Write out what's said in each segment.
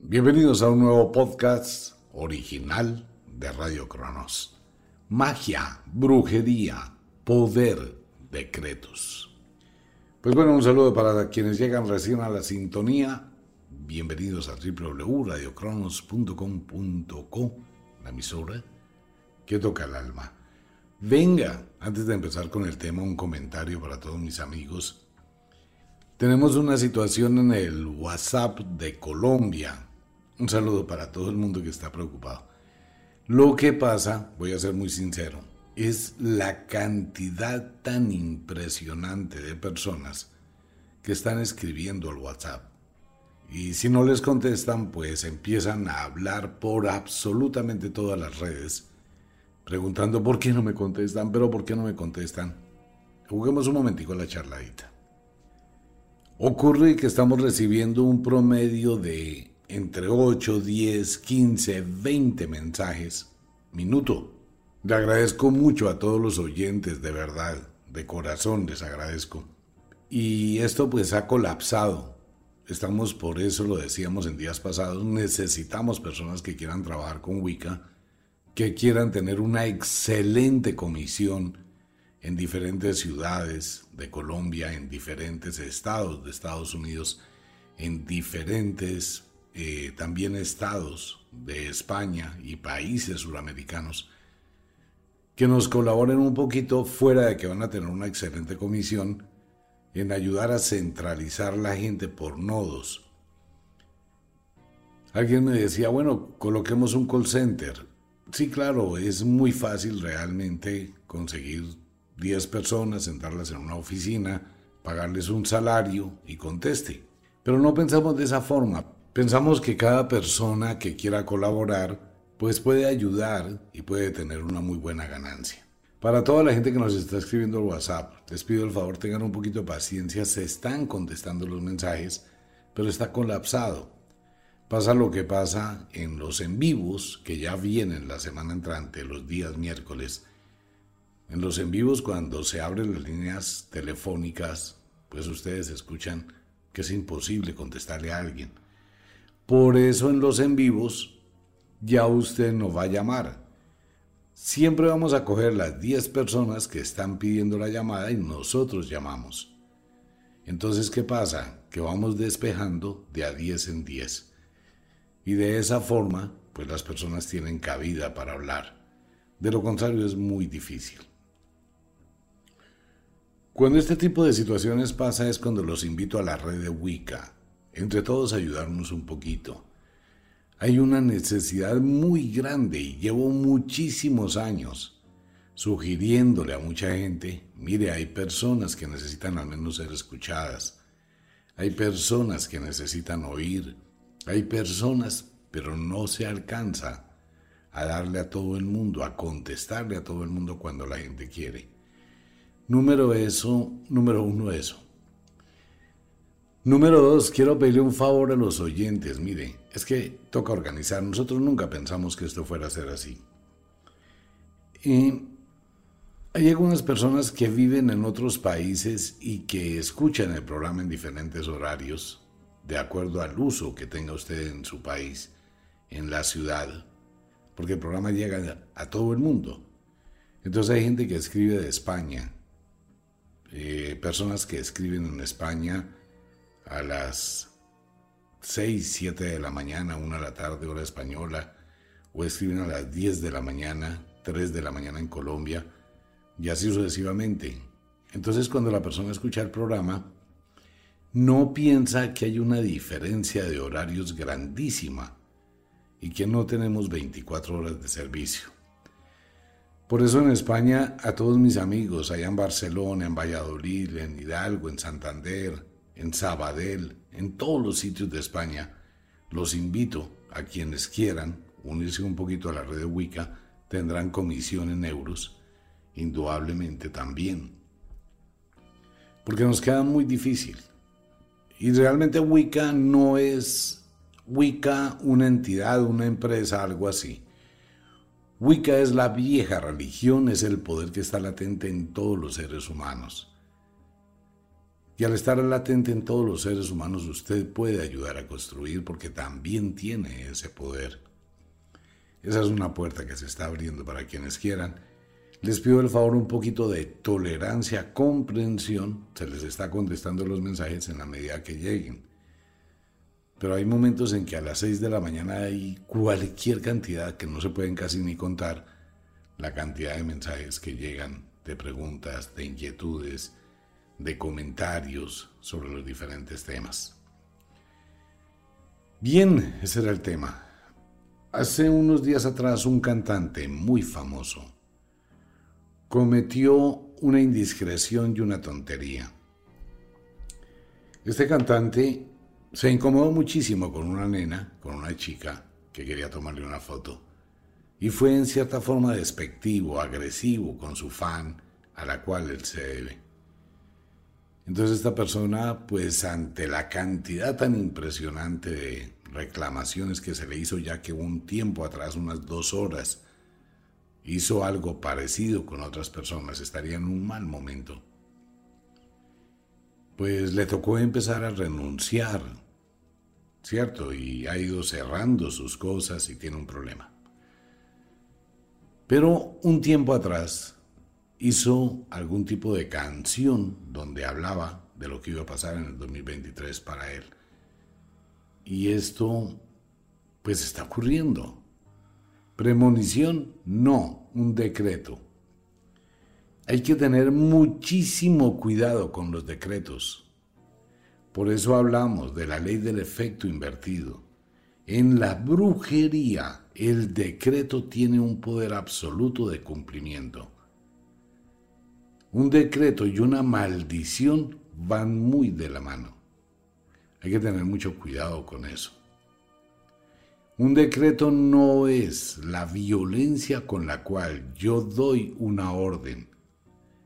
Bienvenidos a un nuevo podcast original de Radio Cronos. Magia, brujería, poder, decretos. Pues bueno, un saludo para quienes llegan recién a la sintonía. Bienvenidos a www.radiocronos.com.co, la emisora que toca el alma. Venga, antes de empezar con el tema, un comentario para todos mis amigos. Tenemos una situación en el WhatsApp de Colombia un saludo para todo el mundo que está preocupado. Lo que pasa, voy a ser muy sincero, es la cantidad tan impresionante de personas que están escribiendo al WhatsApp. Y si no les contestan, pues empiezan a hablar por absolutamente todas las redes, preguntando por qué no me contestan, pero por qué no me contestan. Juguemos un momentico la charladita. Ocurre que estamos recibiendo un promedio de entre 8, 10, 15, 20 mensajes minuto. Le agradezco mucho a todos los oyentes, de verdad, de corazón les agradezco. Y esto pues ha colapsado. Estamos, por eso lo decíamos en días pasados, necesitamos personas que quieran trabajar con Wicca, que quieran tener una excelente comisión en diferentes ciudades de Colombia, en diferentes estados de Estados Unidos, en diferentes eh, también estados de España y países suramericanos que nos colaboren un poquito fuera de que van a tener una excelente comisión en ayudar a centralizar la gente por nodos. Alguien me decía, bueno, coloquemos un call center. Sí, claro, es muy fácil realmente conseguir 10 personas, sentarlas en una oficina, pagarles un salario y conteste. Pero no pensamos de esa forma. Pensamos que cada persona que quiera colaborar pues puede ayudar y puede tener una muy buena ganancia. Para toda la gente que nos está escribiendo al WhatsApp, les pido el favor tengan un poquito de paciencia, se están contestando los mensajes, pero está colapsado. Pasa lo que pasa en los en vivos que ya vienen la semana entrante, los días miércoles. En los en vivos cuando se abren las líneas telefónicas, pues ustedes escuchan que es imposible contestarle a alguien por eso en los en vivos ya usted no va a llamar. Siempre vamos a coger las 10 personas que están pidiendo la llamada y nosotros llamamos. Entonces, ¿qué pasa? Que vamos despejando de a 10 en 10. Y de esa forma, pues las personas tienen cabida para hablar. De lo contrario es muy difícil. Cuando este tipo de situaciones pasa es cuando los invito a la red de Wicca entre todos ayudarnos un poquito. Hay una necesidad muy grande y llevo muchísimos años sugiriéndole a mucha gente, mire, hay personas que necesitan al menos ser escuchadas, hay personas que necesitan oír, hay personas, pero no se alcanza a darle a todo el mundo, a contestarle a todo el mundo cuando la gente quiere. Número eso, número uno eso. Número dos, quiero pedirle un favor a los oyentes. Mire, es que toca organizar. Nosotros nunca pensamos que esto fuera a ser así. Hay algunas personas que viven en otros países y que escuchan el programa en diferentes horarios, de acuerdo al uso que tenga usted en su país, en la ciudad, porque el programa llega a todo el mundo. Entonces hay gente que escribe de España, eh, personas que escriben en España, a las 6, 7 de la mañana, 1 de la tarde, hora española, o escriben a las 10 de la mañana, 3 de la mañana en Colombia, y así sucesivamente. Entonces cuando la persona escucha el programa, no piensa que hay una diferencia de horarios grandísima y que no tenemos 24 horas de servicio. Por eso en España a todos mis amigos, allá en Barcelona, en Valladolid, en Hidalgo, en Santander, en Sabadell, en todos los sitios de España, los invito a quienes quieran unirse un poquito a la red de Wicca, tendrán comisión en euros, indudablemente también. Porque nos queda muy difícil. Y realmente Wicca no es Wicca una entidad, una empresa, algo así. Wicca es la vieja religión, es el poder que está latente en todos los seres humanos. Y al estar latente en todos los seres humanos, usted puede ayudar a construir porque también tiene ese poder. Esa es una puerta que se está abriendo para quienes quieran. Les pido el favor un poquito de tolerancia, comprensión. Se les está contestando los mensajes en la medida que lleguen. Pero hay momentos en que a las 6 de la mañana hay cualquier cantidad que no se pueden casi ni contar la cantidad de mensajes que llegan, de preguntas, de inquietudes, de comentarios sobre los diferentes temas. Bien, ese era el tema. Hace unos días atrás un cantante muy famoso cometió una indiscreción y una tontería. Este cantante se incomodó muchísimo con una nena, con una chica que quería tomarle una foto, y fue en cierta forma despectivo, agresivo con su fan, a la cual él se debe. Entonces esta persona, pues ante la cantidad tan impresionante de reclamaciones que se le hizo ya que un tiempo atrás, unas dos horas, hizo algo parecido con otras personas, estaría en un mal momento. Pues le tocó empezar a renunciar, ¿cierto? Y ha ido cerrando sus cosas y tiene un problema. Pero un tiempo atrás hizo algún tipo de canción donde hablaba de lo que iba a pasar en el 2023 para él. Y esto, pues está ocurriendo. Premonición, no, un decreto. Hay que tener muchísimo cuidado con los decretos. Por eso hablamos de la ley del efecto invertido. En la brujería, el decreto tiene un poder absoluto de cumplimiento. Un decreto y una maldición van muy de la mano. Hay que tener mucho cuidado con eso. Un decreto no es la violencia con la cual yo doy una orden.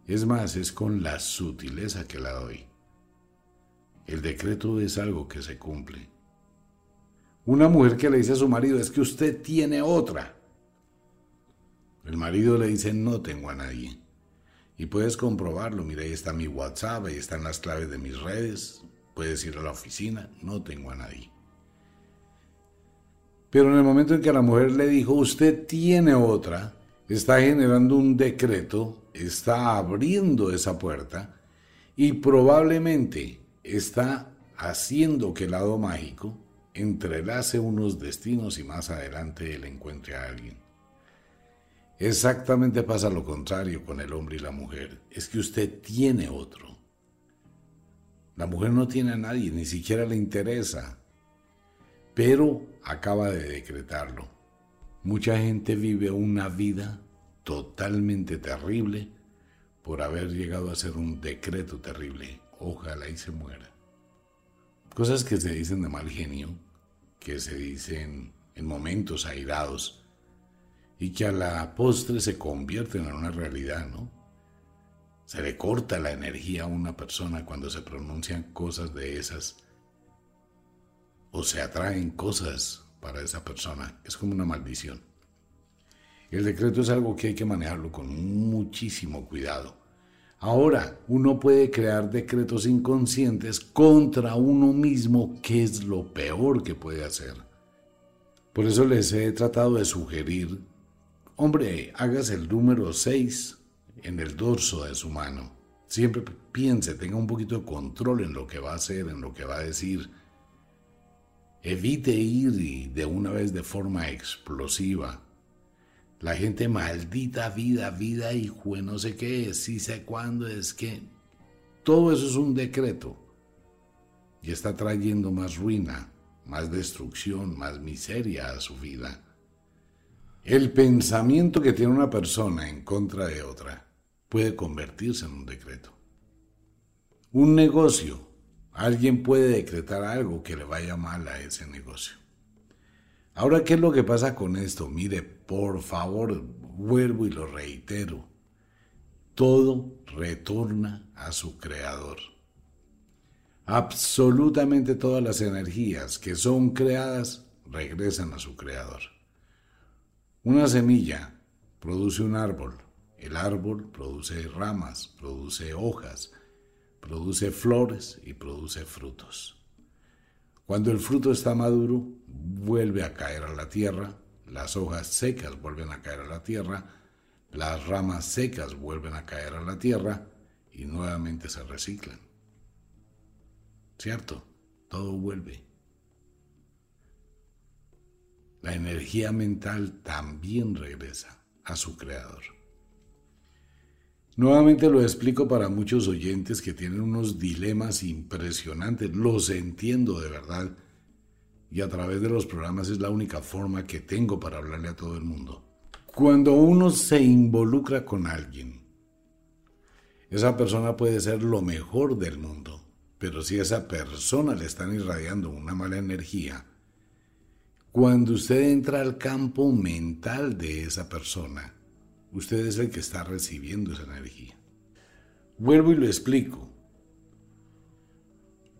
Es más, es con la sutileza que la doy. El decreto es algo que se cumple. Una mujer que le dice a su marido es que usted tiene otra. El marido le dice no tengo a nadie. Y puedes comprobarlo, mira, ahí está mi WhatsApp, ahí están las claves de mis redes, puedes ir a la oficina, no tengo a nadie. Pero en el momento en que la mujer le dijo, usted tiene otra, está generando un decreto, está abriendo esa puerta y probablemente está haciendo que el lado mágico entrelace unos destinos y más adelante él encuentre a alguien. Exactamente pasa lo contrario con el hombre y la mujer. Es que usted tiene otro. La mujer no tiene a nadie, ni siquiera le interesa, pero acaba de decretarlo. Mucha gente vive una vida totalmente terrible por haber llegado a hacer un decreto terrible. Ojalá y se muera. Cosas que se dicen de mal genio, que se dicen en momentos airados y que a la postre se convierten en una realidad, ¿no? Se le corta la energía a una persona cuando se pronuncian cosas de esas o se atraen cosas para esa persona. Es como una maldición. El decreto es algo que hay que manejarlo con muchísimo cuidado. Ahora, uno puede crear decretos inconscientes contra uno mismo, que es lo peor que puede hacer. Por eso les he tratado de sugerir, hombre, hagas el número 6 en el dorso de su mano. Siempre piense, tenga un poquito de control en lo que va a hacer, en lo que va a decir. Evite ir de una vez de forma explosiva. La gente maldita vida, vida, y no sé qué, sí sé cuándo, es que todo eso es un decreto. Y está trayendo más ruina, más destrucción, más miseria a su vida. El pensamiento que tiene una persona en contra de otra puede convertirse en un decreto. Un negocio, alguien puede decretar algo que le vaya mal a ese negocio. Ahora, ¿qué es lo que pasa con esto? Mire, por favor, vuelvo y lo reitero. Todo retorna a su creador. Absolutamente todas las energías que son creadas regresan a su creador. Una semilla produce un árbol. El árbol produce ramas, produce hojas, produce flores y produce frutos. Cuando el fruto está maduro, vuelve a caer a la tierra, las hojas secas vuelven a caer a la tierra, las ramas secas vuelven a caer a la tierra y nuevamente se reciclan. ¿Cierto? Todo vuelve. La energía mental también regresa a su creador. Nuevamente lo explico para muchos oyentes que tienen unos dilemas impresionantes. Los entiendo de verdad. Y a través de los programas es la única forma que tengo para hablarle a todo el mundo. Cuando uno se involucra con alguien, esa persona puede ser lo mejor del mundo, pero si a esa persona le están irradiando una mala energía, cuando usted entra al campo mental de esa persona, Usted es el que está recibiendo esa energía. Vuelvo y lo explico.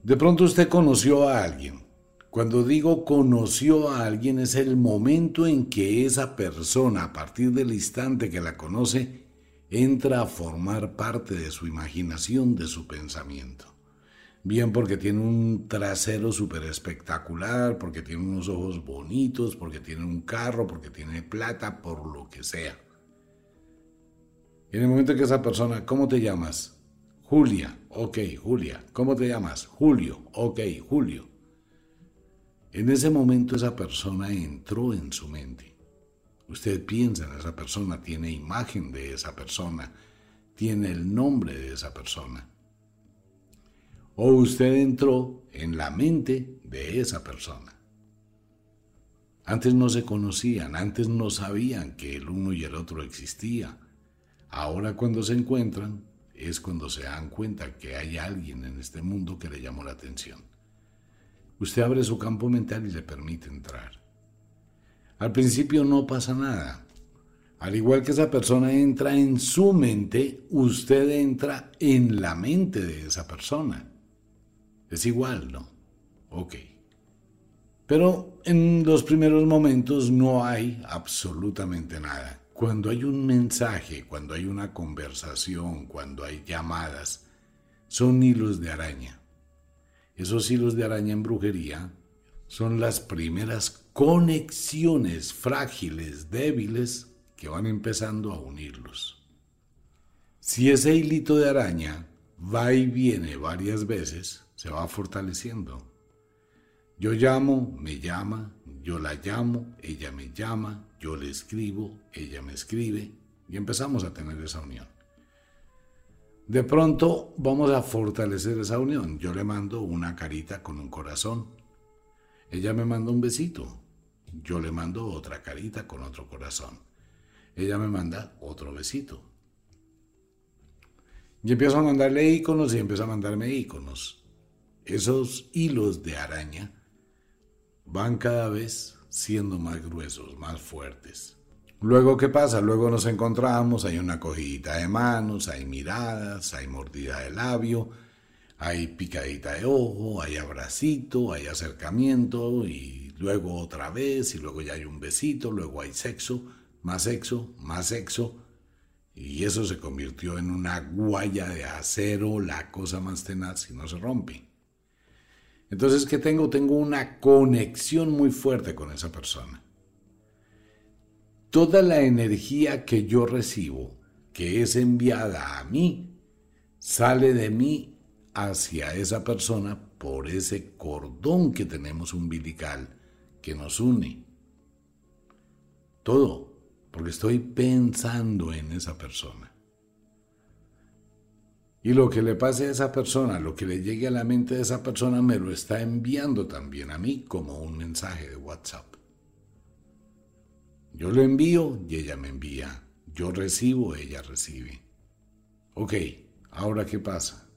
De pronto usted conoció a alguien. Cuando digo conoció a alguien es el momento en que esa persona, a partir del instante que la conoce, entra a formar parte de su imaginación, de su pensamiento. Bien porque tiene un trasero súper espectacular, porque tiene unos ojos bonitos, porque tiene un carro, porque tiene plata, por lo que sea. En el momento que esa persona, ¿cómo te llamas? Julia, ok, Julia. ¿Cómo te llamas? Julio, ok, Julio. En ese momento esa persona entró en su mente. Usted piensa en esa persona, tiene imagen de esa persona, tiene el nombre de esa persona. O usted entró en la mente de esa persona. Antes no se conocían, antes no sabían que el uno y el otro existía. Ahora cuando se encuentran es cuando se dan cuenta que hay alguien en este mundo que le llamó la atención. Usted abre su campo mental y le permite entrar. Al principio no pasa nada. Al igual que esa persona entra en su mente, usted entra en la mente de esa persona. Es igual, ¿no? Ok. Pero en los primeros momentos no hay absolutamente nada. Cuando hay un mensaje, cuando hay una conversación, cuando hay llamadas, son hilos de araña. Esos hilos de araña en brujería son las primeras conexiones frágiles, débiles, que van empezando a unirlos. Si ese hilito de araña va y viene varias veces, se va fortaleciendo. Yo llamo, me llama, yo la llamo, ella me llama, yo le escribo, ella me escribe y empezamos a tener esa unión. De pronto vamos a fortalecer esa unión. Yo le mando una carita con un corazón. Ella me manda un besito. Yo le mando otra carita con otro corazón. Ella me manda otro besito. Y empiezo a mandarle iconos y empieza a mandarme iconos. Esos hilos de araña van cada vez siendo más gruesos, más fuertes. Luego, ¿qué pasa? Luego nos encontramos, hay una cogidita de manos, hay miradas, hay mordida de labio, hay picadita de ojo, hay abracito, hay acercamiento y luego otra vez y luego ya hay un besito, luego hay sexo, más sexo, más sexo y eso se convirtió en una guaya de acero, la cosa más tenaz y no se rompe. Entonces, ¿qué tengo? Tengo una conexión muy fuerte con esa persona. Toda la energía que yo recibo, que es enviada a mí, sale de mí hacia esa persona por ese cordón que tenemos umbilical que nos une. Todo, porque estoy pensando en esa persona. Y lo que le pase a esa persona, lo que le llegue a la mente de esa persona, me lo está enviando también a mí como un mensaje de WhatsApp. Yo lo envío y ella me envía. Yo recibo, ella recibe. Ok, ahora ¿qué pasa?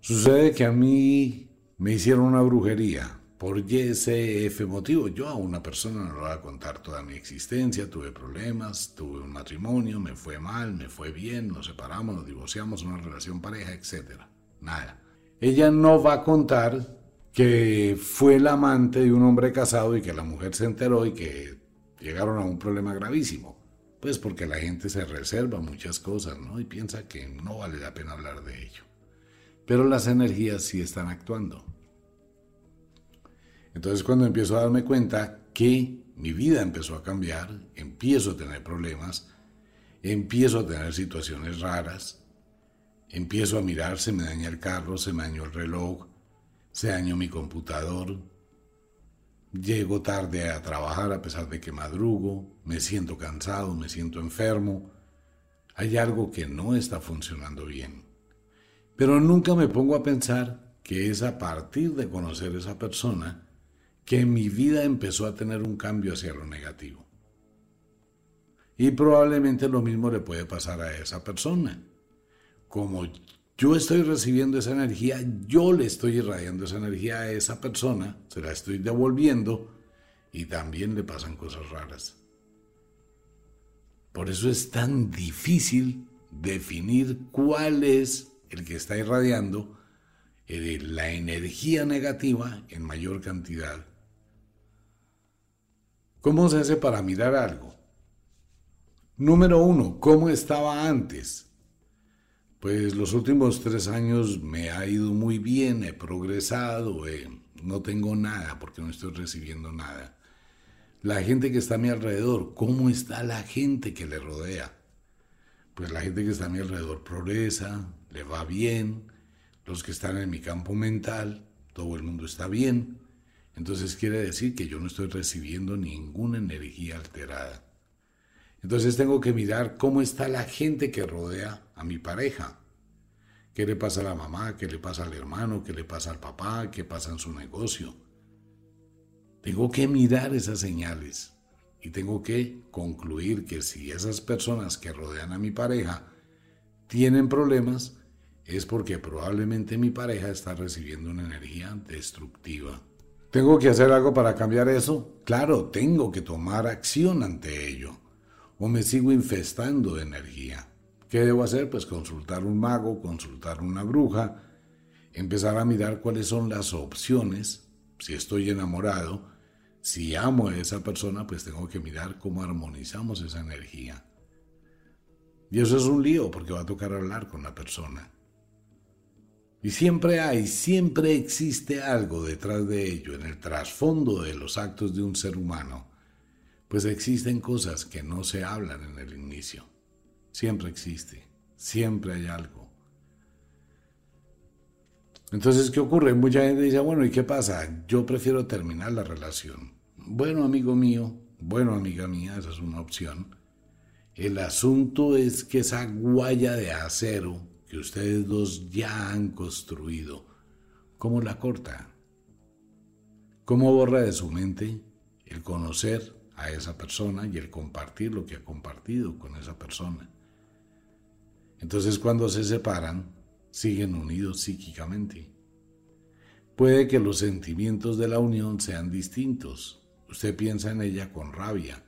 Sucede que a mí me hicieron una brujería. Por YCF motivo. Yo a una persona no le voy a contar toda mi existencia, tuve problemas, tuve un matrimonio, me fue mal, me fue bien, nos separamos, nos divorciamos, una relación pareja, etc. Nada. Ella no va a contar que fue el amante de un hombre casado y que la mujer se enteró y que llegaron a un problema gravísimo. Pues porque la gente se reserva muchas cosas, ¿no? Y piensa que no vale la pena hablar de ello. Pero las energías sí están actuando. Entonces cuando empiezo a darme cuenta que mi vida empezó a cambiar, empiezo a tener problemas, empiezo a tener situaciones raras, empiezo a mirar, se me daña el carro, se me dañó el reloj, se dañó mi computador, llego tarde a trabajar a pesar de que madrugo, me siento cansado, me siento enfermo, hay algo que no está funcionando bien. Pero nunca me pongo a pensar que es a partir de conocer a esa persona que mi vida empezó a tener un cambio hacia lo negativo. Y probablemente lo mismo le puede pasar a esa persona. Como yo estoy recibiendo esa energía, yo le estoy irradiando esa energía a esa persona, se la estoy devolviendo y también le pasan cosas raras. Por eso es tan difícil definir cuál es el que está irradiando eh, la energía negativa en mayor cantidad ¿Cómo se hace para mirar algo? Número uno, ¿cómo estaba antes? Pues los últimos tres años me ha ido muy bien, he progresado, eh, no tengo nada porque no estoy recibiendo nada. La gente que está a mi alrededor, ¿cómo está la gente que le rodea? Pues la gente que está a mi alrededor progresa, le va bien, los que están en mi campo mental, todo el mundo está bien. Entonces quiere decir que yo no estoy recibiendo ninguna energía alterada. Entonces tengo que mirar cómo está la gente que rodea a mi pareja. ¿Qué le pasa a la mamá? ¿Qué le pasa al hermano? ¿Qué le pasa al papá? ¿Qué pasa en su negocio? Tengo que mirar esas señales y tengo que concluir que si esas personas que rodean a mi pareja tienen problemas, es porque probablemente mi pareja está recibiendo una energía destructiva. ¿Tengo que hacer algo para cambiar eso? Claro, tengo que tomar acción ante ello. O me sigo infestando de energía. ¿Qué debo hacer? Pues consultar un mago, consultar una bruja, empezar a mirar cuáles son las opciones. Si estoy enamorado, si amo a esa persona, pues tengo que mirar cómo armonizamos esa energía. Y eso es un lío porque va a tocar hablar con la persona. Y siempre hay, siempre existe algo detrás de ello, en el trasfondo de los actos de un ser humano, pues existen cosas que no se hablan en el inicio. Siempre existe, siempre hay algo. Entonces, ¿qué ocurre? Mucha gente dice, bueno, ¿y qué pasa? Yo prefiero terminar la relación. Bueno, amigo mío, bueno, amiga mía, esa es una opción. El asunto es que esa guaya de acero que ustedes dos ya han construido, ¿cómo la corta? ¿Cómo borra de su mente el conocer a esa persona y el compartir lo que ha compartido con esa persona? Entonces cuando se separan, siguen unidos psíquicamente. Puede que los sentimientos de la unión sean distintos. Usted piensa en ella con rabia,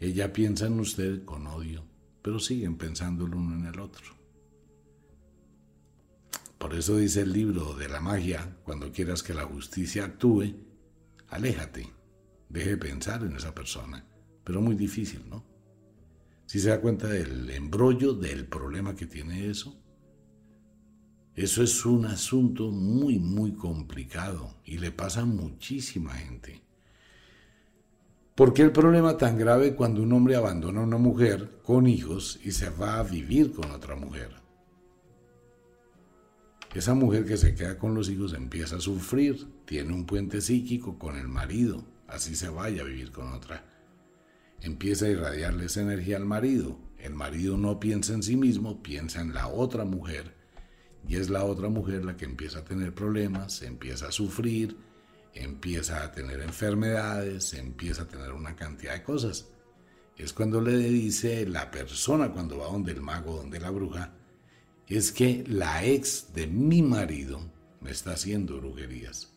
ella piensa en usted con odio, pero siguen pensando el uno en el otro. Por eso dice el libro de la magia, cuando quieras que la justicia actúe, aléjate, deje de pensar en esa persona. Pero muy difícil, ¿no? Si se da cuenta del embrollo, del problema que tiene eso, eso es un asunto muy, muy complicado y le pasa a muchísima gente. ¿Por qué el problema tan grave cuando un hombre abandona a una mujer con hijos y se va a vivir con otra mujer? Esa mujer que se queda con los hijos empieza a sufrir, tiene un puente psíquico con el marido, así se vaya a vivir con otra. Empieza a irradiarle esa energía al marido. El marido no piensa en sí mismo, piensa en la otra mujer. Y es la otra mujer la que empieza a tener problemas, empieza a sufrir, empieza a tener enfermedades, empieza a tener una cantidad de cosas. Es cuando le dice la persona, cuando va donde el mago, donde la bruja, es que la ex de mi marido me está haciendo brujerías.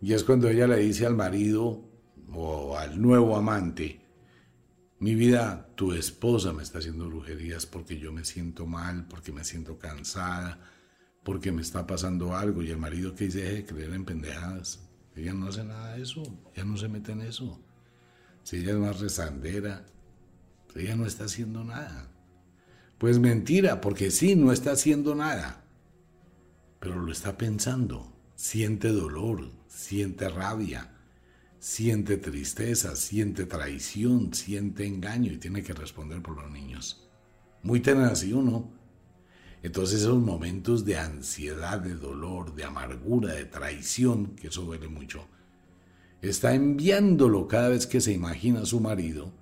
Y es cuando ella le dice al marido o al nuevo amante, mi vida, tu esposa me está haciendo brujerías porque yo me siento mal, porque me siento cansada, porque me está pasando algo. Y el marido que dice, deje de creer en pendejadas. Ella no hace nada de eso, ella no se mete en eso. Si ella es más rezandera, ella no está haciendo nada. Pues mentira, porque sí, no está haciendo nada. Pero lo está pensando. Siente dolor, siente rabia, siente tristeza, siente traición, siente engaño y tiene que responder por los niños. Muy tenaz, ¿sí uno. Entonces esos momentos de ansiedad, de dolor, de amargura, de traición, que eso duele mucho, está enviándolo cada vez que se imagina a su marido,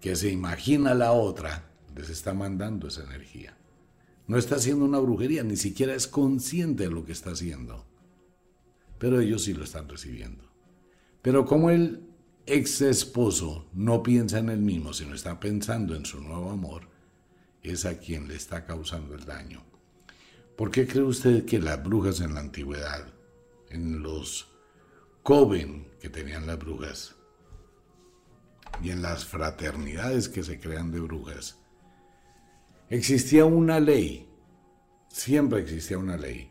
que se imagina a la otra, les está mandando esa energía. No está haciendo una brujería, ni siquiera es consciente de lo que está haciendo. Pero ellos sí lo están recibiendo. Pero como el ex esposo no piensa en él mismo, sino está pensando en su nuevo amor, es a quien le está causando el daño. ¿Por qué cree usted que las brujas en la antigüedad, en los coven que tenían las brujas, y en las fraternidades que se crean de brujas, existía una ley, siempre existía una ley.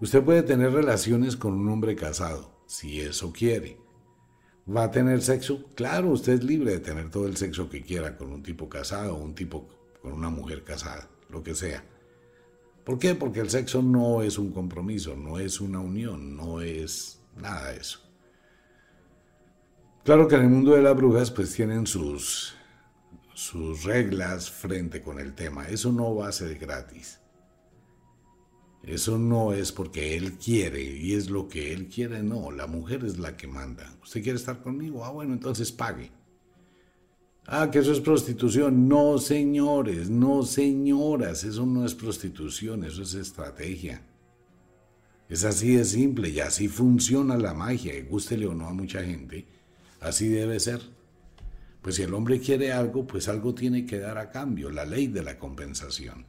Usted puede tener relaciones con un hombre casado, si eso quiere. ¿Va a tener sexo? Claro, usted es libre de tener todo el sexo que quiera con un tipo casado o un tipo con una mujer casada, lo que sea. ¿Por qué? Porque el sexo no es un compromiso, no es una unión, no es nada de eso. Claro que en el mundo de las brujas pues tienen sus, sus reglas frente con el tema. Eso no va a ser gratis. Eso no es porque él quiere y es lo que él quiere, no, la mujer es la que manda. ¿Usted quiere estar conmigo? Ah, bueno, entonces pague. Ah, que eso es prostitución. No, señores, no, señoras, eso no es prostitución, eso es estrategia. Es así de simple y así funciona la magia, gústele o no a mucha gente, así debe ser. Pues si el hombre quiere algo, pues algo tiene que dar a cambio, la ley de la compensación.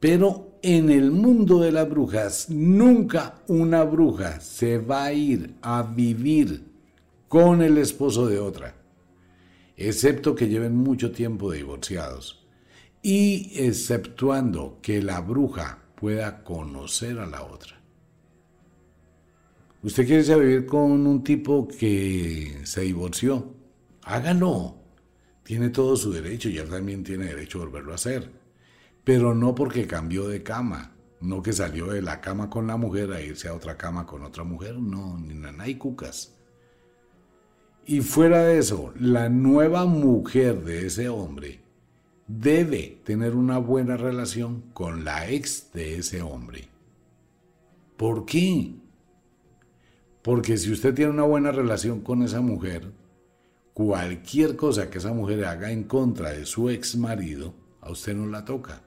Pero en el mundo de las brujas, nunca una bruja se va a ir a vivir con el esposo de otra, excepto que lleven mucho tiempo divorciados y exceptuando que la bruja pueda conocer a la otra. ¿Usted quiere irse a vivir con un tipo que se divorció? Hágalo. Tiene todo su derecho y él también tiene derecho a volverlo a hacer pero no porque cambió de cama, no que salió de la cama con la mujer a irse a otra cama con otra mujer, no, ni nada, y cucas. Y fuera de eso, la nueva mujer de ese hombre debe tener una buena relación con la ex de ese hombre. ¿Por qué? Porque si usted tiene una buena relación con esa mujer, cualquier cosa que esa mujer haga en contra de su ex marido, a usted no la toca.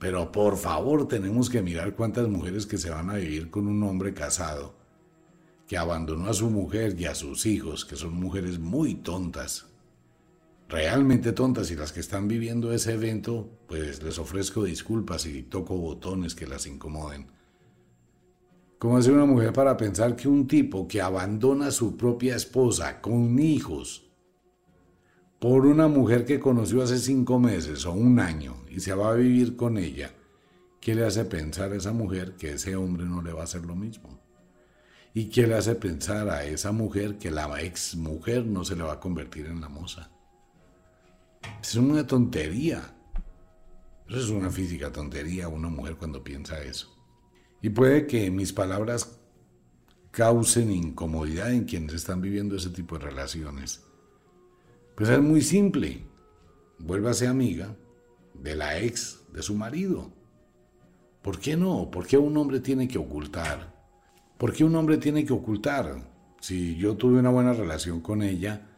Pero por favor tenemos que mirar cuántas mujeres que se van a vivir con un hombre casado, que abandonó a su mujer y a sus hijos, que son mujeres muy tontas, realmente tontas y las que están viviendo ese evento, pues les ofrezco disculpas y toco botones que las incomoden. ¿Cómo hace una mujer para pensar que un tipo que abandona a su propia esposa con hijos por una mujer que conoció hace cinco meses o un año y se va a vivir con ella, ¿qué le hace pensar a esa mujer que ese hombre no le va a hacer lo mismo? ¿Y qué le hace pensar a esa mujer que la ex mujer no se le va a convertir en la moza? Es una tontería. Eso es una física tontería una mujer cuando piensa eso. Y puede que mis palabras causen incomodidad en quienes están viviendo ese tipo de relaciones. Pues es muy simple. Vuélvase amiga de la ex de su marido. ¿Por qué no? ¿Por qué un hombre tiene que ocultar? ¿Por qué un hombre tiene que ocultar? Si yo tuve una buena relación con ella,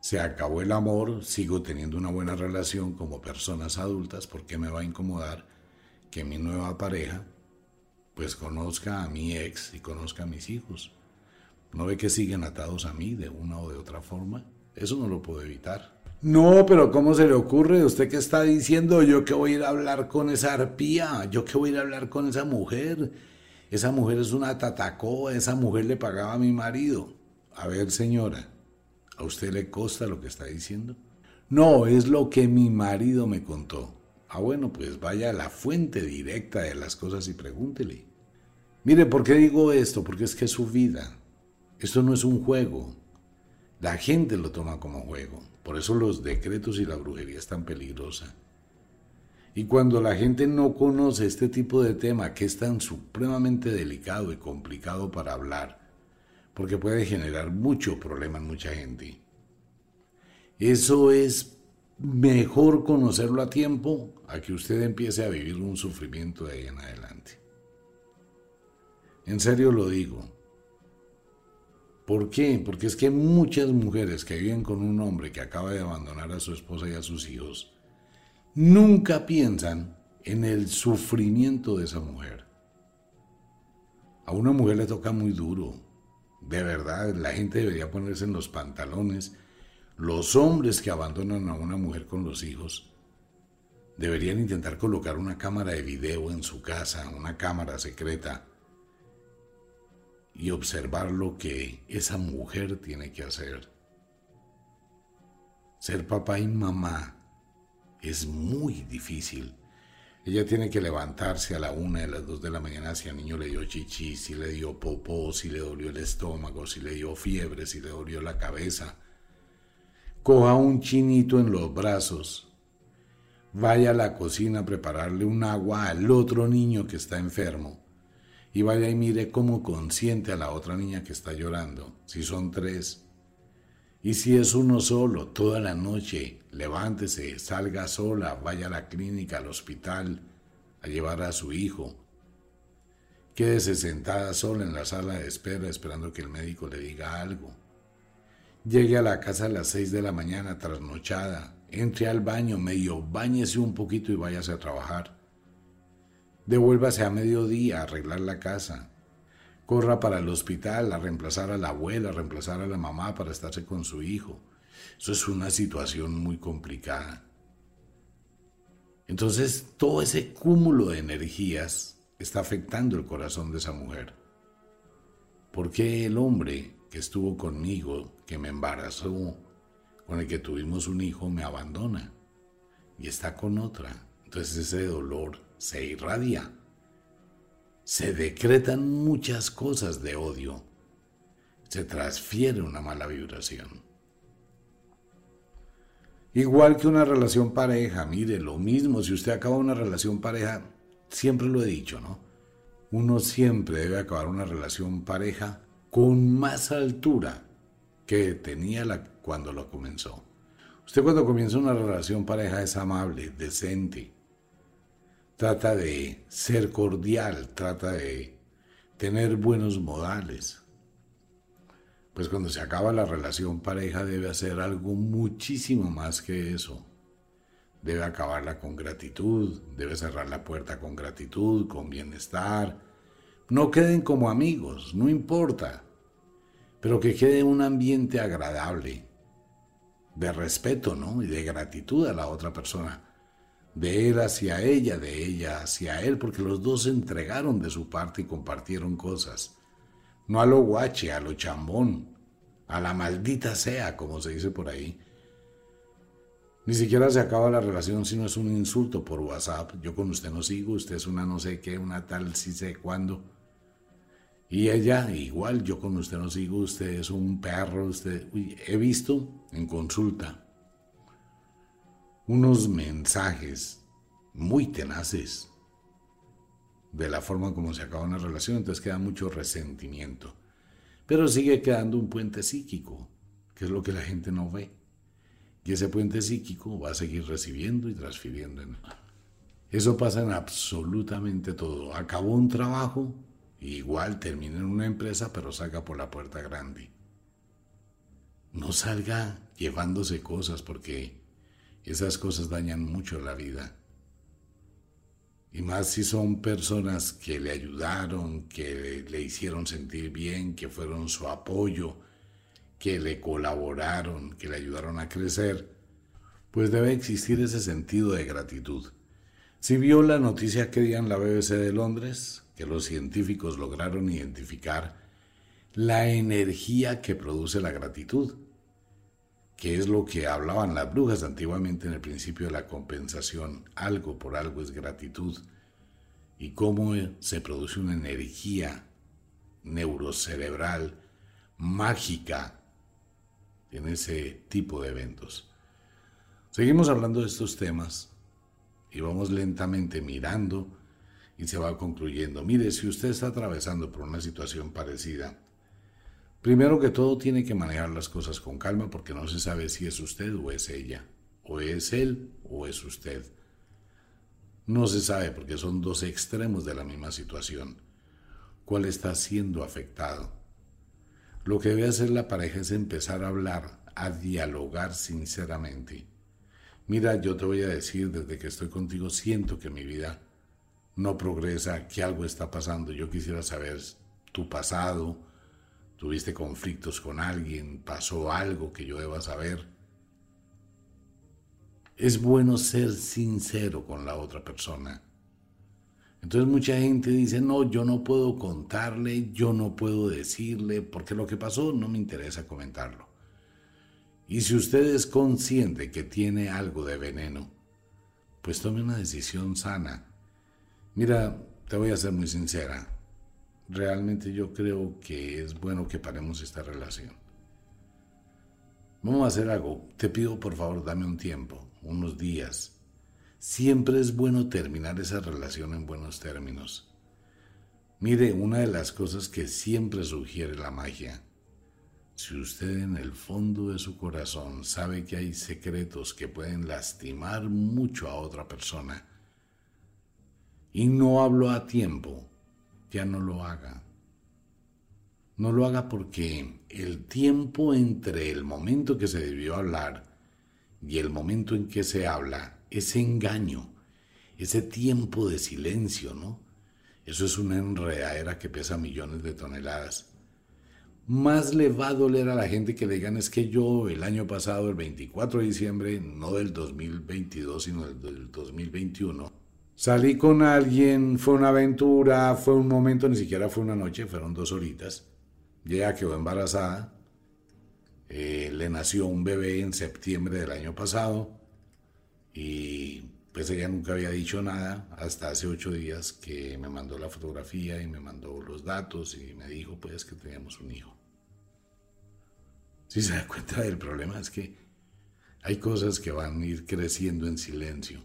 se acabó el amor, sigo teniendo una buena relación como personas adultas, ¿por qué me va a incomodar que mi nueva pareja pues conozca a mi ex y conozca a mis hijos? ¿No ve que siguen atados a mí de una o de otra forma? Eso no lo puedo evitar. No, pero ¿cómo se le ocurre? ¿Usted qué está diciendo? ¿Yo que voy a ir a hablar con esa arpía? ¿Yo que voy a ir a hablar con esa mujer? esa mujer es una tatacoa, esa mujer le pagaba a mi marido. A ver, señora, ¿a usted le consta lo que está diciendo? No, es lo que mi marido me contó. Ah, bueno, pues vaya a la fuente directa de las cosas y pregúntele. Mire, ¿por qué digo esto? Porque es que es su vida. Esto no es un juego. La gente lo toma como juego. Por eso los decretos y la brujería es tan peligrosa. Y cuando la gente no conoce este tipo de tema que es tan supremamente delicado y complicado para hablar, porque puede generar mucho problema en mucha gente, eso es mejor conocerlo a tiempo a que usted empiece a vivir un sufrimiento de ahí en adelante. En serio lo digo. ¿Por qué? Porque es que muchas mujeres que viven con un hombre que acaba de abandonar a su esposa y a sus hijos, nunca piensan en el sufrimiento de esa mujer. A una mujer le toca muy duro. De verdad, la gente debería ponerse en los pantalones. Los hombres que abandonan a una mujer con los hijos deberían intentar colocar una cámara de video en su casa, una cámara secreta y observar lo que esa mujer tiene que hacer. Ser papá y mamá es muy difícil. Ella tiene que levantarse a la una de las dos de la mañana si al niño le dio chichi, si le dio popó, si le dolió el estómago, si le dio fiebre, si le dolió la cabeza. Coja un chinito en los brazos. Vaya a la cocina a prepararle un agua al otro niño que está enfermo y vaya y mire cómo consiente a la otra niña que está llorando, si son tres. Y si es uno solo, toda la noche, levántese, salga sola, vaya a la clínica, al hospital, a llevar a su hijo. Quédese sentada sola en la sala de espera esperando que el médico le diga algo. Llegue a la casa a las seis de la mañana trasnochada, entre al baño medio, báñese un poquito y váyase a trabajar. Devuélvase a mediodía a arreglar la casa. Corra para el hospital a reemplazar a la abuela, a reemplazar a la mamá para estarse con su hijo. Eso es una situación muy complicada. Entonces, todo ese cúmulo de energías está afectando el corazón de esa mujer. ¿Por qué el hombre que estuvo conmigo, que me embarazó, con el que tuvimos un hijo, me abandona y está con otra? Entonces ese dolor se irradia. Se decretan muchas cosas de odio. Se transfiere una mala vibración. Igual que una relación pareja, mire, lo mismo, si usted acaba una relación pareja, siempre lo he dicho, ¿no? Uno siempre debe acabar una relación pareja con más altura que tenía cuando lo comenzó. Usted cuando comienza una relación pareja es amable, decente, trata de ser cordial, trata de tener buenos modales. Pues cuando se acaba la relación pareja debe hacer algo muchísimo más que eso. Debe acabarla con gratitud, debe cerrar la puerta con gratitud, con bienestar. No queden como amigos, no importa, pero que quede un ambiente agradable, de respeto, ¿no? Y de gratitud a la otra persona de él hacia ella, de ella hacia él, porque los dos se entregaron de su parte y compartieron cosas. No a lo guache, a lo chambón, a la maldita sea, como se dice por ahí. Ni siquiera se acaba la relación si no es un insulto por WhatsApp. Yo con usted no sigo, usted es una no sé qué, una tal si sé cuándo. Y ella, igual, yo con usted no sigo, usted es un perro, usted... he visto en consulta unos mensajes muy tenaces de la forma como se acaba una relación, entonces queda mucho resentimiento. Pero sigue quedando un puente psíquico, que es lo que la gente no ve. Y ese puente psíquico va a seguir recibiendo y transfiriendo. Eso pasa en absolutamente todo. Acabó un trabajo, igual termina en una empresa, pero salga por la puerta grande. No salga llevándose cosas porque esas cosas dañan mucho la vida. Y más si son personas que le ayudaron, que le hicieron sentir bien, que fueron su apoyo, que le colaboraron, que le ayudaron a crecer, pues debe existir ese sentido de gratitud. Si vio la noticia que día en la BBC de Londres, que los científicos lograron identificar la energía que produce la gratitud, que es lo que hablaban las brujas antiguamente en el principio de la compensación, algo por algo es gratitud, y cómo se produce una energía neurocerebral mágica en ese tipo de eventos. Seguimos hablando de estos temas y vamos lentamente mirando y se va concluyendo. Mire, si usted está atravesando por una situación parecida, primero que todo tiene que manejar las cosas con calma porque no se sabe si es usted o es ella, o es él o es usted. No se sabe porque son dos extremos de la misma situación. ¿Cuál está siendo afectado? Lo que debe hacer la pareja es empezar a hablar, a dialogar sinceramente mira, yo te voy a decir, desde que estoy contigo siento que mi vida no progresa, que algo está pasando. Yo quisiera saber tu pasado, tuviste conflictos con alguien, pasó algo que yo deba saber. Es bueno ser sincero con la otra persona. Entonces mucha gente dice, no, yo no puedo contarle, yo no puedo decirle, porque lo que pasó no me interesa comentarlo. Y si usted es consciente que tiene algo de veneno, pues tome una decisión sana. Mira, te voy a ser muy sincera. Realmente yo creo que es bueno que paremos esta relación. Vamos a hacer algo. Te pido por favor dame un tiempo, unos días. Siempre es bueno terminar esa relación en buenos términos. Mire, una de las cosas que siempre sugiere la magia si usted en el fondo de su corazón sabe que hay secretos que pueden lastimar mucho a otra persona y no hablo a tiempo, ya no lo haga. No lo haga porque el tiempo entre el momento que se debió hablar y el momento en que se habla, ese engaño, ese tiempo de silencio, ¿no? Eso es una enredadera que pesa millones de toneladas más le va a doler a la gente que le digan es que yo el año pasado, el 24 de diciembre, no del 2022, sino del 2021, salí con alguien, fue una aventura, fue un momento, ni siquiera fue una noche, fueron dos horitas. Ya quedó embarazada, eh, le nació un bebé en septiembre del año pasado y pues ella nunca había dicho nada hasta hace ocho días que me mandó la fotografía y me mandó los datos y me dijo pues que teníamos un hijo. Si se da cuenta del problema es que hay cosas que van a ir creciendo en silencio.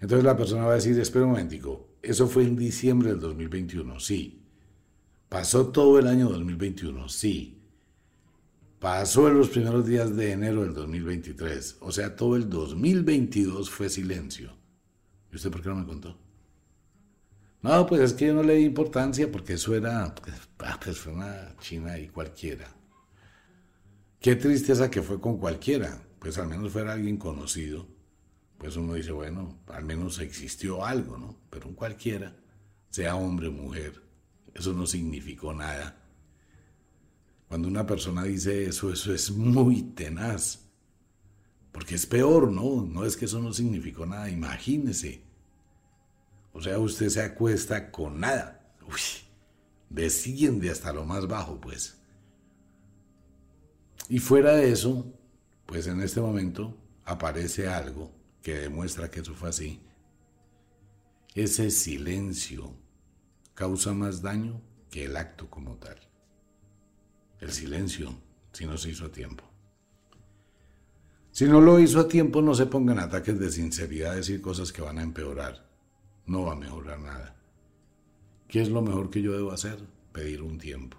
Entonces la persona va a decir, espera un momentico, eso fue en diciembre del 2021, sí. Pasó todo el año 2021, sí. Pasó en los primeros días de enero del 2023. O sea, todo el 2022 fue silencio. ¿Y usted por qué no me contó? No, pues es que yo no le di importancia porque eso era pues, ah, pues una china y cualquiera. Qué tristeza que fue con cualquiera. Pues al menos fuera alguien conocido. Pues uno dice, bueno, al menos existió algo, ¿no? Pero cualquiera, sea hombre o mujer, eso no significó nada cuando una persona dice eso, eso es muy tenaz. Porque es peor, ¿no? No es que eso no significó nada, imagínese. O sea, usted se acuesta con nada. Uy, desciende hasta lo más bajo, pues. Y fuera de eso, pues en este momento aparece algo que demuestra que eso fue así. Ese silencio causa más daño que el acto como tal el silencio, si no se hizo a tiempo. Si no lo hizo a tiempo, no se pongan ataques de sinceridad a decir cosas que van a empeorar. No va a mejorar nada. ¿Qué es lo mejor que yo debo hacer? Pedir un tiempo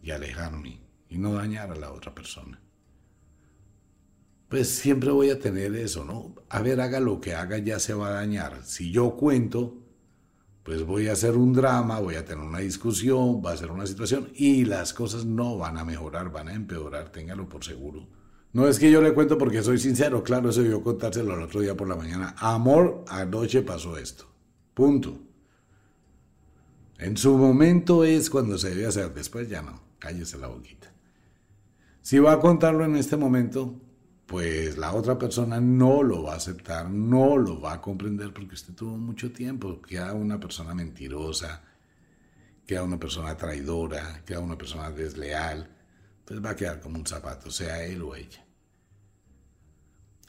y alejarme y no dañar a la otra persona. Pues siempre voy a tener eso, ¿no? A ver, haga lo que haga, ya se va a dañar. Si yo cuento, pues voy a hacer un drama, voy a tener una discusión, va a ser una situación y las cosas no van a mejorar, van a empeorar, téngalo por seguro. No es que yo le cuento porque soy sincero, claro, eso yo contárselo el otro día por la mañana. Amor, anoche pasó esto. Punto. En su momento es cuando se debe hacer, después ya no, cállese la boquita. Si va a contarlo en este momento, pues la otra persona no lo va a aceptar, no lo va a comprender porque usted tuvo mucho tiempo, queda una persona mentirosa, queda una persona traidora, queda una persona desleal, entonces va a quedar como un zapato, sea él o ella.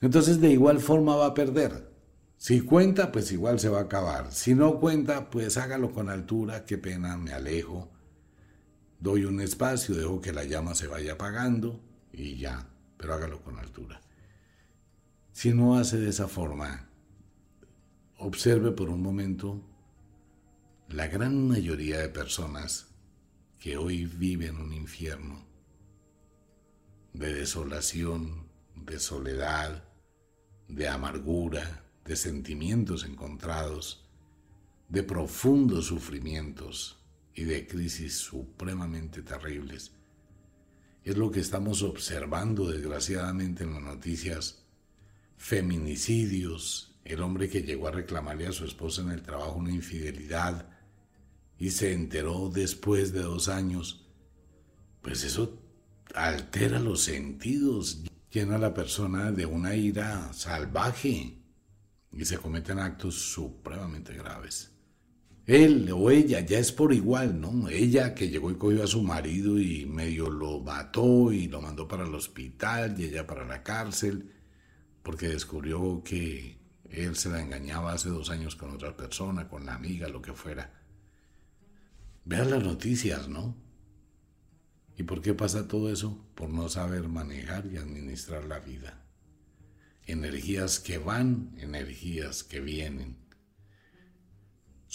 Entonces de igual forma va a perder. Si cuenta, pues igual se va a acabar. Si no cuenta, pues hágalo con altura, qué pena, me alejo. Doy un espacio, dejo que la llama se vaya apagando y ya, pero hágalo con altura. Si no hace de esa forma, observe por un momento la gran mayoría de personas que hoy viven un infierno de desolación, de soledad, de amargura, de sentimientos encontrados, de profundos sufrimientos y de crisis supremamente terribles. Es lo que estamos observando desgraciadamente en las noticias. Feminicidios, el hombre que llegó a reclamarle a su esposa en el trabajo una infidelidad y se enteró después de dos años, pues eso altera los sentidos, llena a la persona de una ira salvaje y se cometen actos supremamente graves. Él o ella ya es por igual, ¿no? Ella que llegó y cogió a su marido y medio lo mató y lo mandó para el hospital y ella para la cárcel porque descubrió que él se la engañaba hace dos años con otra persona, con la amiga, lo que fuera. Vean las noticias, ¿no? ¿Y por qué pasa todo eso? Por no saber manejar y administrar la vida energías que van, energías que vienen.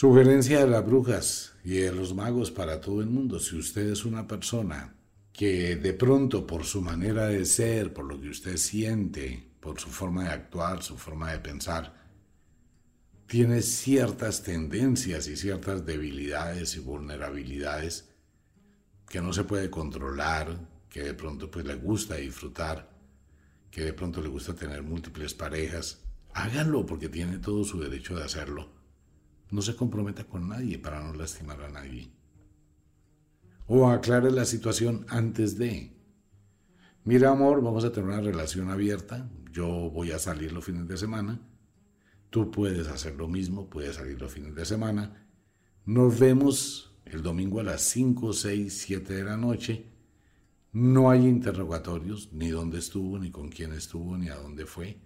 Sugerencia de las brujas y de los magos para todo el mundo. Si usted es una persona que de pronto por su manera de ser, por lo que usted siente, por su forma de actuar, su forma de pensar, tiene ciertas tendencias y ciertas debilidades y vulnerabilidades que no se puede controlar, que de pronto pues le gusta disfrutar, que de pronto le gusta tener múltiples parejas, háganlo porque tiene todo su derecho de hacerlo. No se comprometa con nadie para no lastimar a nadie. O aclare la situación antes de. Mira, amor, vamos a tener una relación abierta. Yo voy a salir los fines de semana. Tú puedes hacer lo mismo, puedes salir los fines de semana. Nos vemos el domingo a las 5, 6, 7 de la noche no hay interrogatorios, ni dónde estuvo, ni con quién estuvo, ni a dónde fue.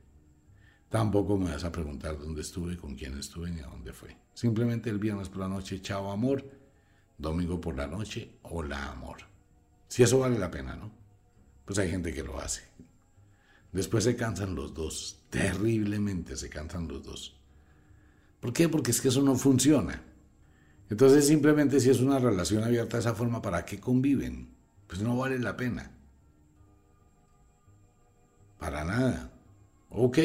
Tampoco me vas a preguntar dónde estuve, con quién estuve, ni a dónde fue. Simplemente el viernes por la noche, chao amor. Domingo por la noche, hola amor. Si eso vale la pena, ¿no? Pues hay gente que lo hace. Después se cansan los dos, terriblemente se cansan los dos. ¿Por qué? Porque es que eso no funciona. Entonces simplemente si es una relación abierta de esa forma, ¿para qué conviven? pues no vale la pena. Para nada. Ok,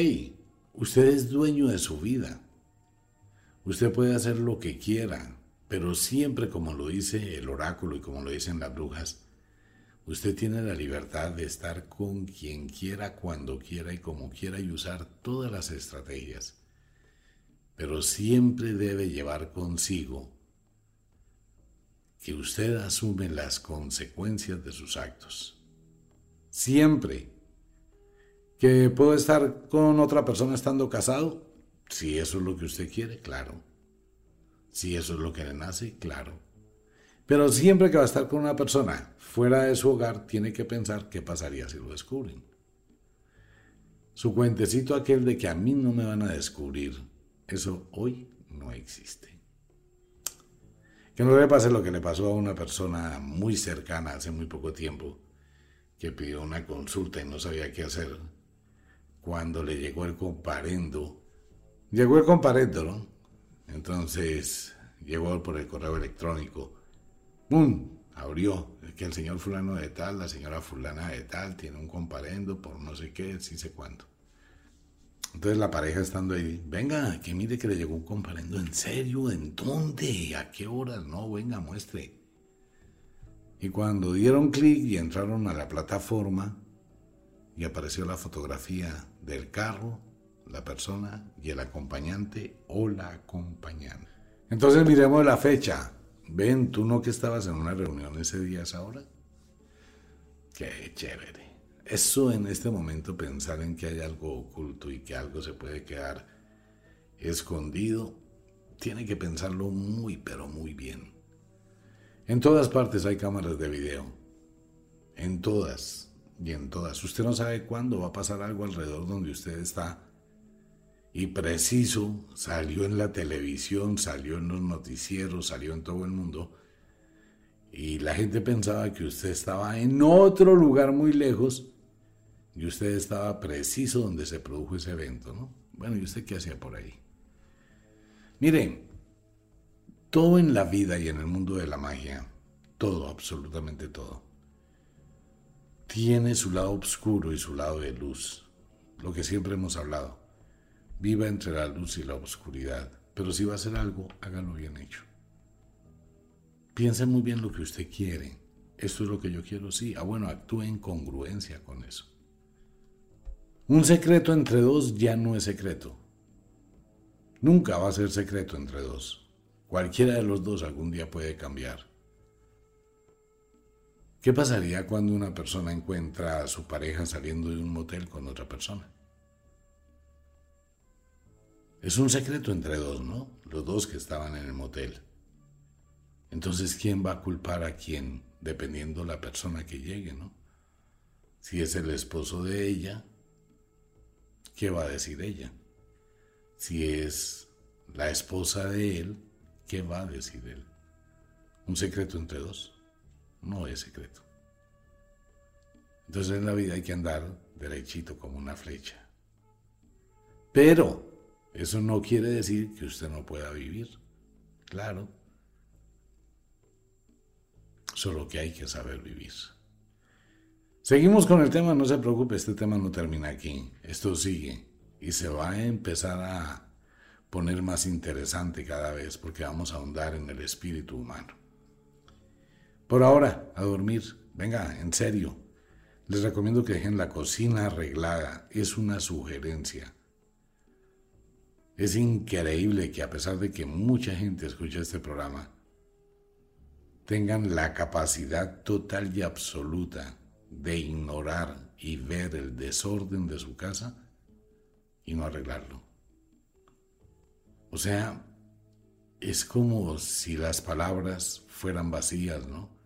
usted es dueño de su vida. Usted puede hacer lo que quiera, pero siempre como lo dice el oráculo y como lo dicen las brujas, usted tiene la libertad de estar con quien quiera, cuando quiera y como quiera y usar todas las estrategias. Pero siempre debe llevar consigo que usted asume las consecuencias de sus actos. Siempre. ¿Que puedo estar con otra persona estando casado? Si eso es lo que usted quiere, claro. Si eso es lo que le nace, claro. Pero siempre que va a estar con una persona fuera de su hogar, tiene que pensar qué pasaría si lo descubren. Su cuentecito aquel de que a mí no me van a descubrir, eso hoy no existe. Que no le pase lo que le pasó a una persona muy cercana hace muy poco tiempo, que pidió una consulta y no sabía qué hacer. Cuando le llegó el comparendo, llegó el comparendo, ¿no? Entonces llegó por el correo electrónico. ¡Bum! Abrió. Que el señor fulano de tal, la señora fulana de tal, tiene un comparendo por no sé qué, sí sé cuánto. Entonces la pareja estando ahí, venga, que mire que le llegó un comparendo, ¿en serio? ¿En dónde? ¿A qué horas? No, venga, muestre. Y cuando dieron clic y entraron a la plataforma y apareció la fotografía del carro, la persona y el acompañante o la acompañante. Entonces miremos la fecha. Ven, tú no que estabas en una reunión ese día, esa hora. Qué chévere. Eso en este momento pensar en que hay algo oculto y que algo se puede quedar escondido, tiene que pensarlo muy pero muy bien. En todas partes hay cámaras de video. En todas y en todas. Usted no sabe cuándo va a pasar algo alrededor donde usted está. Y preciso, salió en la televisión, salió en los noticieros, salió en todo el mundo. Y la gente pensaba que usted estaba en otro lugar muy lejos y usted estaba preciso donde se produjo ese evento, ¿no? Bueno, ¿y usted qué hacía por ahí? Miren, todo en la vida y en el mundo de la magia, todo, absolutamente todo, tiene su lado oscuro y su lado de luz. Lo que siempre hemos hablado. Viva entre la luz y la oscuridad. Pero si va a hacer algo, hágalo bien hecho. Piense muy bien lo que usted quiere. Esto es lo que yo quiero, sí. Ah, bueno, actúe en congruencia con eso. Un secreto entre dos ya no es secreto. Nunca va a ser secreto entre dos. Cualquiera de los dos algún día puede cambiar. ¿Qué pasaría cuando una persona encuentra a su pareja saliendo de un motel con otra persona? Es un secreto entre dos, ¿no? Los dos que estaban en el motel. Entonces, ¿quién va a culpar a quién? Dependiendo la persona que llegue, ¿no? Si es el esposo de ella, ¿qué va a decir ella? Si es la esposa de él, ¿qué va a decir él? ¿Un secreto entre dos? No es secreto. Entonces en la vida hay que andar derechito como una flecha. Pero eso no quiere decir que usted no pueda vivir. Claro. Solo que hay que saber vivir. Seguimos con el tema, no se preocupe, este tema no termina aquí, esto sigue y se va a empezar a poner más interesante cada vez porque vamos a ahondar en el espíritu humano. Por ahora, a dormir, venga, en serio, les recomiendo que dejen la cocina arreglada, es una sugerencia. Es increíble que a pesar de que mucha gente escucha este programa, tengan la capacidad total y absoluta de ignorar y ver el desorden de su casa y no arreglarlo. O sea, es como si las palabras fueran vacías, ¿no?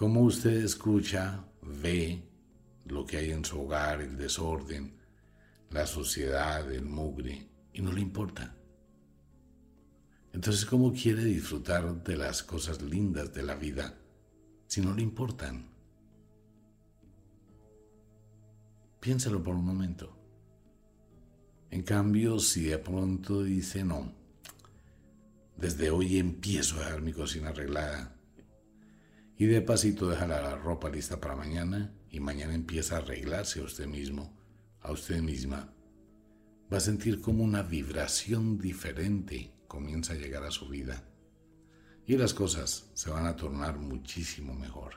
Como usted escucha, ve lo que hay en su hogar, el desorden, la sociedad, el mugre, y no le importa. Entonces, ¿cómo quiere disfrutar de las cosas lindas de la vida si no le importan? Piénsalo por un momento. En cambio, si de pronto dice no, desde hoy empiezo a dejar mi cocina arreglada y de pasito deja la ropa lista para mañana y mañana empieza a arreglarse a usted mismo, a usted misma, va a sentir como una vibración diferente comienza a llegar a su vida y las cosas se van a tornar muchísimo mejor.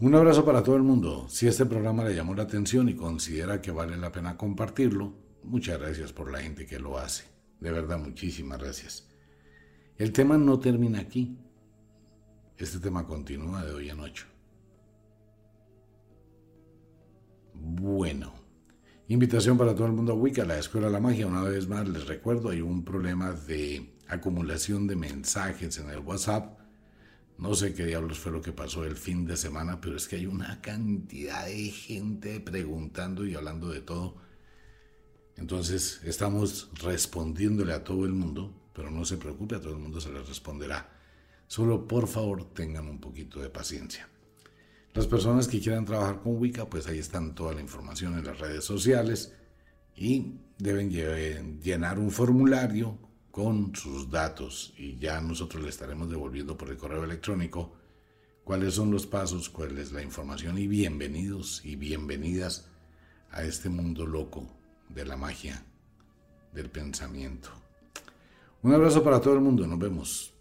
Un abrazo para todo el mundo. Si este programa le llamó la atención y considera que vale la pena compartirlo, muchas gracias por la gente que lo hace. De verdad, muchísimas gracias. El tema no termina aquí. Este tema continúa de hoy en ocho. Bueno, invitación para todo el mundo a Wicca, la Escuela de la Magia. Una vez más les recuerdo, hay un problema de acumulación de mensajes en el WhatsApp. No sé qué diablos fue lo que pasó el fin de semana, pero es que hay una cantidad de gente preguntando y hablando de todo. Entonces estamos respondiéndole a todo el mundo, pero no se preocupe, a todo el mundo se le responderá. Solo por favor tengan un poquito de paciencia. Las personas que quieran trabajar con Wicca, pues ahí están toda la información en las redes sociales y deben llenar un formulario con sus datos y ya nosotros le estaremos devolviendo por el correo electrónico cuáles son los pasos, cuál es la información y bienvenidos y bienvenidas a este mundo loco de la magia, del pensamiento. Un abrazo para todo el mundo, nos vemos.